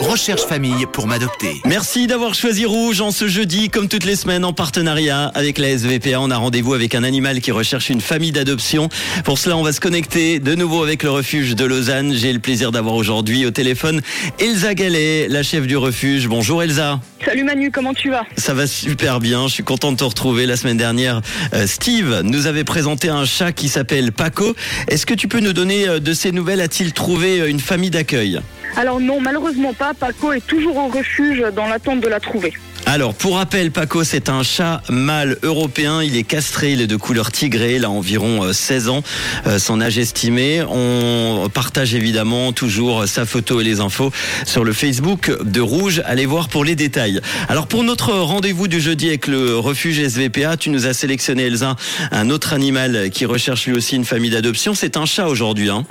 Recherche famille pour m'adopter. Merci d'avoir choisi Rouge en ce jeudi, comme toutes les semaines, en partenariat avec la SVPA. On a rendez-vous avec un animal qui recherche une famille d'adoption. Pour cela, on va se connecter de nouveau avec le refuge de Lausanne. J'ai le plaisir d'avoir aujourd'hui au téléphone Elsa Gallet, la chef du refuge. Bonjour Elsa. Salut Manu, comment tu vas? Ça va super bien, je suis content de te retrouver. La semaine dernière, euh, Steve nous avait présenté un chat qui s'appelle Paco. Est-ce que tu peux nous donner euh, de ses nouvelles? A-t-il trouvé euh, une famille d'accueil? Alors non, malheureusement pas. Paco est toujours au refuge dans l'attente de la trouver. Alors, pour rappel, Paco, c'est un chat mâle européen. Il est castré, il est de couleur tigrée. Il a environ euh, 16 ans, euh, son âge estimé. On partage évidemment toujours sa photo et les infos sur le Facebook de Rouge. Allez voir pour les détails. Alors, pour notre rendez-vous du jeudi avec le refuge SVPA, tu nous as sélectionné, Elsa, un autre animal qui recherche lui aussi une famille d'adoption. C'est un chat aujourd'hui. Hein.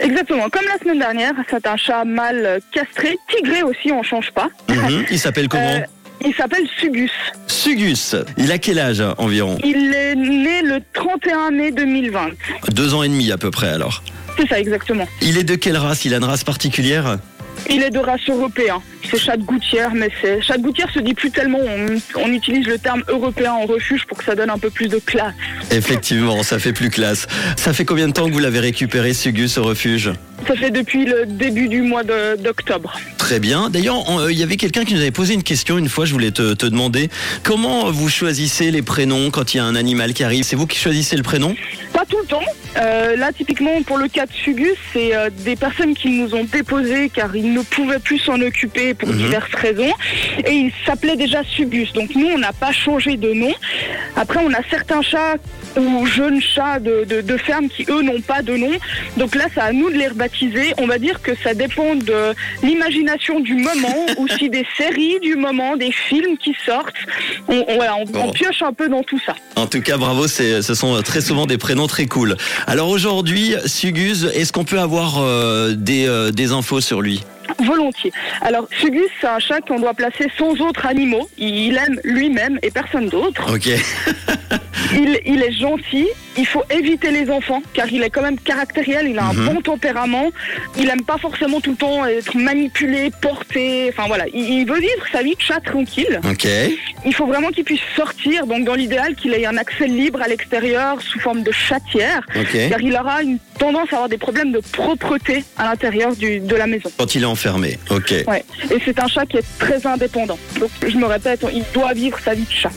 Exactement, comme la semaine dernière, c'est un chat mâle euh, castré, tigré aussi, on change pas. Mhm. Il s'appelle comment Euh, il s'appelle Sugus. Sugus. Il a quel âge environ? Il est né le 31 mai 2020. Deux ans et demi à peu près alors. C'est ça exactement. Il est de quelle race? Il a une race particulière? Il est de race européen. C'est chat de gouttière, mais c'est chat de gouttière se dit plus tellement. On, on utilise le terme européen en refuge pour que ça donne un peu plus de classe. Effectivement, ça fait plus classe. Ça fait combien de temps que vous l'avez récupéré, Sugus, au refuge? Ça fait depuis le début du mois d'octobre. Très bien. D'ailleurs, euh, il y avait quelqu'un qui nous avait posé une question une fois, je voulais te, te demander. Comment vous choisissez les prénoms quand il y a un animal qui arrive? C'est vous qui choisissez le prénom? Pas tout le temps. Euh, là, typiquement, pour le cas de Sugus, c'est euh, des personnes qui nous ont déposé car ils ne pouvaient plus s'en occuper pour Mhm. diverses raisons. Et il s'appelait déjà Sugus. Donc nous, on n'a pas changé de nom. Après, on a certains chats ou jeunes chats de, de, de ferme qui, eux, n'ont pas de nom. Donc là, c'est à nous de les rebaptiser. On va dire que ça dépend de l'imagination du moment, aussi des séries du moment, des films qui sortent. On, on- voilà, on, on Bon. pioche un peu dans tout ça. En tout cas, bravo, c'est- ce sont très souvent des prénoms très cool. Alors aujourd'hui, Sugus, est-ce qu'on peut avoir euh, des, euh, des infos sur lui? Volontiers. Alors, Sugus, c'est un chat qu'on doit placer sans autres animaux. Il aime lui-même et personne d'autre. Ok. Il, il est gentil. Il faut éviter les enfants, car il est quand même caractériel. Il a un Mhm. bon tempérament. Il aime pas forcément tout le temps être manipulé, porté. Enfin voilà, il, il veut vivre sa vie de chat tranquille. Ok. Il faut vraiment qu'il puisse sortir. Donc, dans l'idéal, qu'il ait un accès libre à l'extérieur sous forme de chatière, Ok. car il aura une tendance à avoir des problèmes de propreté à l'intérieur du- de la maison. Quand il est enfermé. Ok. Ouais. Et c'est un chat qui est très indépendant. Donc, je me répète, il doit vivre sa vie de chat.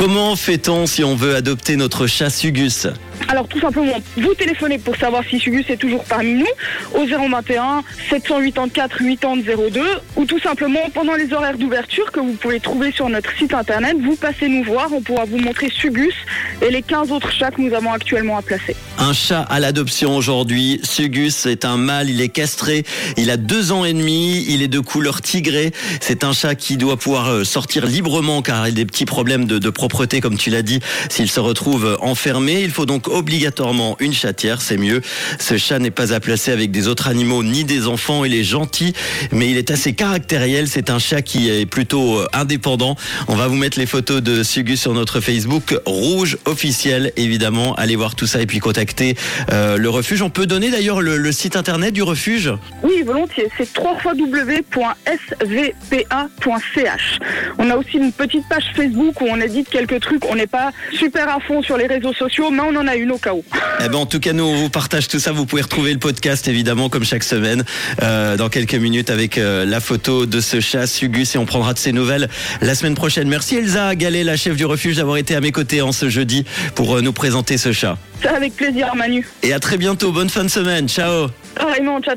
Comment fait-on si on veut adopter notre chat Sugus Alors, tout simplement, vous téléphonez pour savoir si Sugus est toujours parmi nous au 021 784 8002 ou tout simplement pendant les horaires d'ouverture que vous pouvez trouver sur notre site internet, vous passez nous voir, on pourra vous montrer Sugus et les 15 autres chats que nous avons actuellement à placer. Un chat à l'adoption aujourd'hui. Sugus est un mâle, il est castré, il a deux ans et demi, il est de couleur tigrée. C'est un chat qui doit pouvoir euh, sortir librement car il a des petits problèmes de, de propreté comme tu l'as dit. S'il se retrouve enfermé, il faut donc obligatoirement une chatière, c'est mieux. Ce chat n'est pas à placer avec des autres animaux ni des enfants. Il est gentil, mais il est assez caractériel. C'est un chat qui est plutôt euh, indépendant. On va vous mettre les photos de Sugus sur notre Facebook rouge officiel, évidemment. Allez voir tout ça et puis contacter euh, le refuge. On peut donner d'ailleurs le, site internet du refuge? Oui, volontiers, c'est www.svpa.ch. On a aussi une petite page Facebook où on édite quelques trucs. On n'est pas super à fond sur les réseaux sociaux, mais on en a une au cas où. Eh ben, en tout cas, nous, on vous partage tout ça. Vous pouvez retrouver le podcast, évidemment, comme chaque semaine, euh, dans quelques minutes avec euh, la photo de ce chat Sugus et on prendra de ses nouvelles la semaine prochaine. Merci Elsa Gallet, la chef du refuge, d'avoir été à mes côtés en ce jeudi pour euh, nous présenter ce chat. Avec plaisir, Manu. Et à très bientôt. Bonne fin de semaine. Ciao. Ciao, ciao.